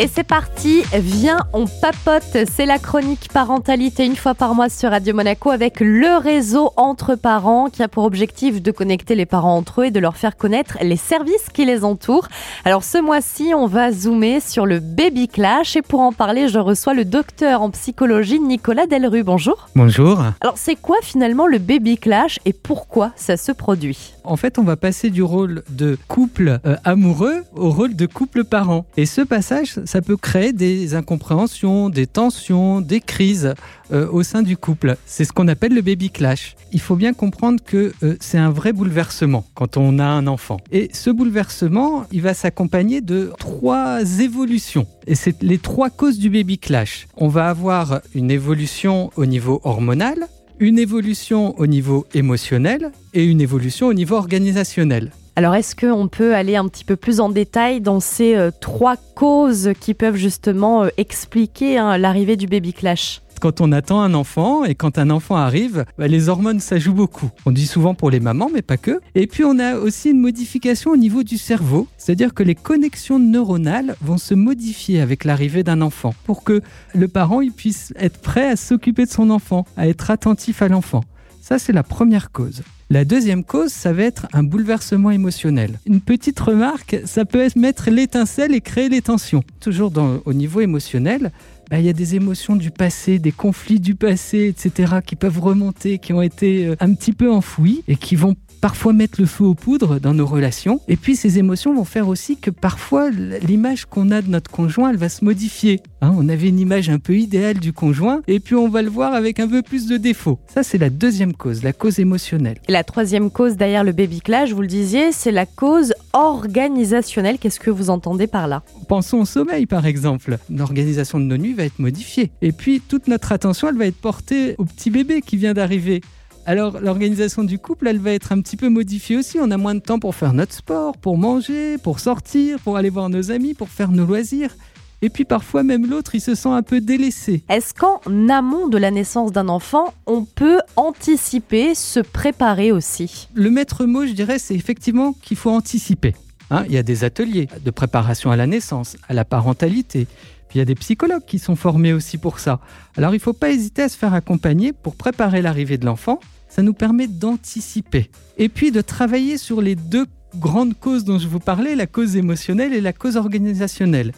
Et c'est parti, viens, on papote. C'est la chronique parentalité une fois par mois sur Radio Monaco avec le réseau entre parents qui a pour objectif de connecter les parents entre eux et de leur faire connaître les services qui les entourent. Alors ce mois-ci, on va zoomer sur le baby clash et pour en parler, je reçois le docteur en psychologie Nicolas Delru. Bonjour. Bonjour. Alors c'est quoi finalement le baby clash et pourquoi ça se produit? En fait, on va passer du rôle de couple euh, amoureux au rôle de couple parent. Et ce passage, ça peut créer des incompréhensions, des tensions, des crises euh, au sein du couple. C'est ce qu'on appelle le baby clash. Il faut bien comprendre que euh, c'est un vrai bouleversement quand on a un enfant. Et ce bouleversement, il va s'accompagner de trois évolutions. Et c'est les trois causes du baby clash. On va avoir une évolution au niveau hormonal, une évolution au niveau émotionnel et une évolution au niveau organisationnel. Alors, est-ce qu'on peut aller un petit peu plus en détail dans ces euh, trois causes qui peuvent justement euh, expliquer hein, l'arrivée du baby clash? Quand on attend un enfant et quand un enfant arrive, bah, les hormones, ça joue beaucoup. On dit souvent pour les mamans, mais pas que. Et puis on a aussi une modification au niveau du cerveau, c'est-à-dire que les connexions neuronales vont se modifier avec l'arrivée d'un enfant pour que le parent puisse être prêt à s'occuper de son enfant, à être attentif à l'enfant. Ça, c'est la première cause. La deuxième cause, ça va être un bouleversement émotionnel. Une petite remarque, ça peut mettre l'étincelle et créer les tensions. Toujours au niveau émotionnel, bah, il y a des émotions du passé, des conflits du passé, etc., qui peuvent remonter, qui ont été euh, un petit peu enfouis et qui vont parfois mettre le feu aux poudres dans nos relations. Et puis ces émotions vont faire aussi que parfois l'image qu'on a de notre conjoint, elle va se modifier. Hein, on avait une image un peu idéale du conjoint et puis on va le voir avec un peu plus de défauts. Ça, c'est la deuxième cause, la cause émotionnelle. Et la troisième cause derrière le baby clash, vous le disiez, c'est la cause organisationnelle. Qu'est-ce que vous entendez par là? Pensons au sommeil, par exemple. L'organisation de nos nuits va être modifiée. Et puis, toute notre attention, elle va être portée au petit bébé qui vient d'arriver. Alors l'organisation du couple, elle va être un petit peu modifiée aussi. On a moins de temps pour faire notre sport, pour manger, pour sortir, pour aller voir nos amis, pour faire nos loisirs. Et puis parfois même l'autre, il se sent un peu délaissé. Est-ce qu'en amont de la naissance d'un enfant, on peut anticiper, se préparer aussi? Le maître mot, je dirais, c'est effectivement qu'il faut anticiper. Hein. il y a des ateliers de préparation à la naissance, à la parentalité. Puis il y a des psychologues qui sont formés aussi pour ça. Alors il ne faut pas hésiter à se faire accompagner pour préparer l'arrivée de l'enfant ça nous permet d'anticiper. Et puis de travailler sur les deux grandes causes dont je vous parlais, la cause émotionnelle et la cause organisationnelle.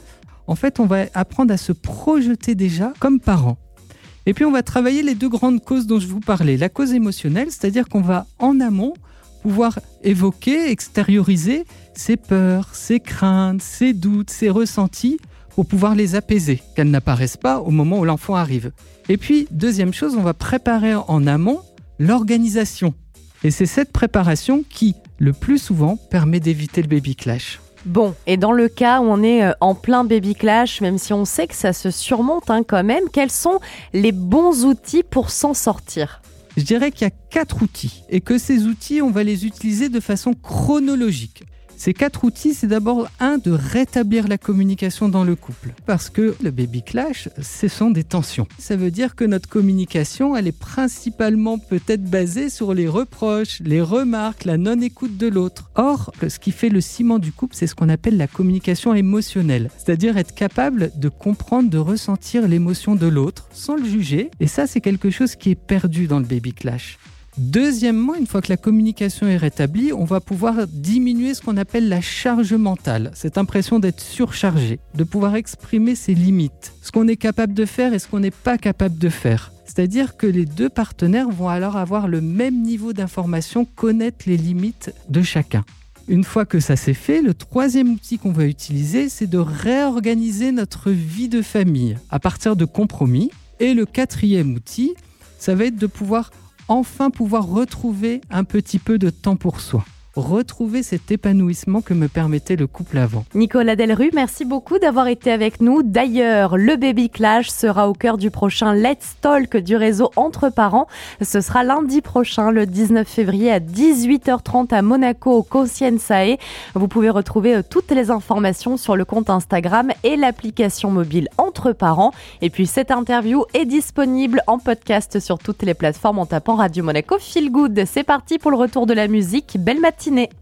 En fait, on va apprendre à se projeter déjà comme parents. Et puis on va travailler les deux grandes causes dont je vous parlais. La cause émotionnelle, c'est-à-dire qu'on va en amont pouvoir évoquer, extérioriser ses peurs, ses craintes, ses doutes, ses ressentis pour pouvoir les apaiser, qu'elles n'apparaissent pas au moment où l'enfant arrive. Et puis, deuxième chose, on va préparer en amont l'organisation. Et c'est cette préparation qui, le plus souvent, permet d'éviter le baby clash. Bon, et dans le cas où on est euh, en plein baby clash, même si on sait que ça se surmonte hein, quand même, quels sont les bons outils pour s'en sortir? Je dirais qu'il y a quatre outils et que ces outils, on va les utiliser de façon chronologique. Ces quatre outils, c'est d'abord un de rétablir la communication dans le couple. Parce que le baby clash, ce sont des tensions. Ça veut dire que notre communication, elle est principalement peut-être basée sur les reproches, les remarques, la non-écoute de l'autre. Or, ce qui fait le ciment du couple, c'est ce qu'on appelle la communication émotionnelle. C'est-à-dire être capable de comprendre, de ressentir l'émotion de l'autre sans le juger. Et ça, c'est quelque chose qui est perdu dans le baby clash. Deuxièmement, une fois que la communication est rétablie, on va pouvoir diminuer ce qu'on appelle la charge mentale, cette impression d'être surchargé, de pouvoir exprimer ses limites, ce qu'on est capable de faire et ce qu'on n'est pas capable de faire. C'est-à-dire que les deux partenaires vont alors avoir le même niveau d'information, connaître les limites de chacun. Une fois que ça s'est fait, le troisième outil qu'on va utiliser, c'est de réorganiser notre vie de famille à partir de compromis. Et le quatrième outil, ça va être de pouvoir enfin pouvoir retrouver un petit peu de temps pour soi retrouver cet épanouissement que me permettait le couple avant. Nicolas Delru, merci beaucoup d'avoir été avec nous. D'ailleurs, le Baby Clash sera au cœur du prochain Let's Talk du réseau Entre Parents. Ce sera lundi prochain, le 19 février à 18h30 à Monaco au Kosiensae. Vous pouvez retrouver euh, toutes les informations sur le compte Instagram et l'application mobile Entre Parents. Et puis cette interview est disponible en podcast sur toutes les plateformes en tapant Radio Monaco Feel Good. C'est parti pour le retour de la musique. Belle matinée. Martinet.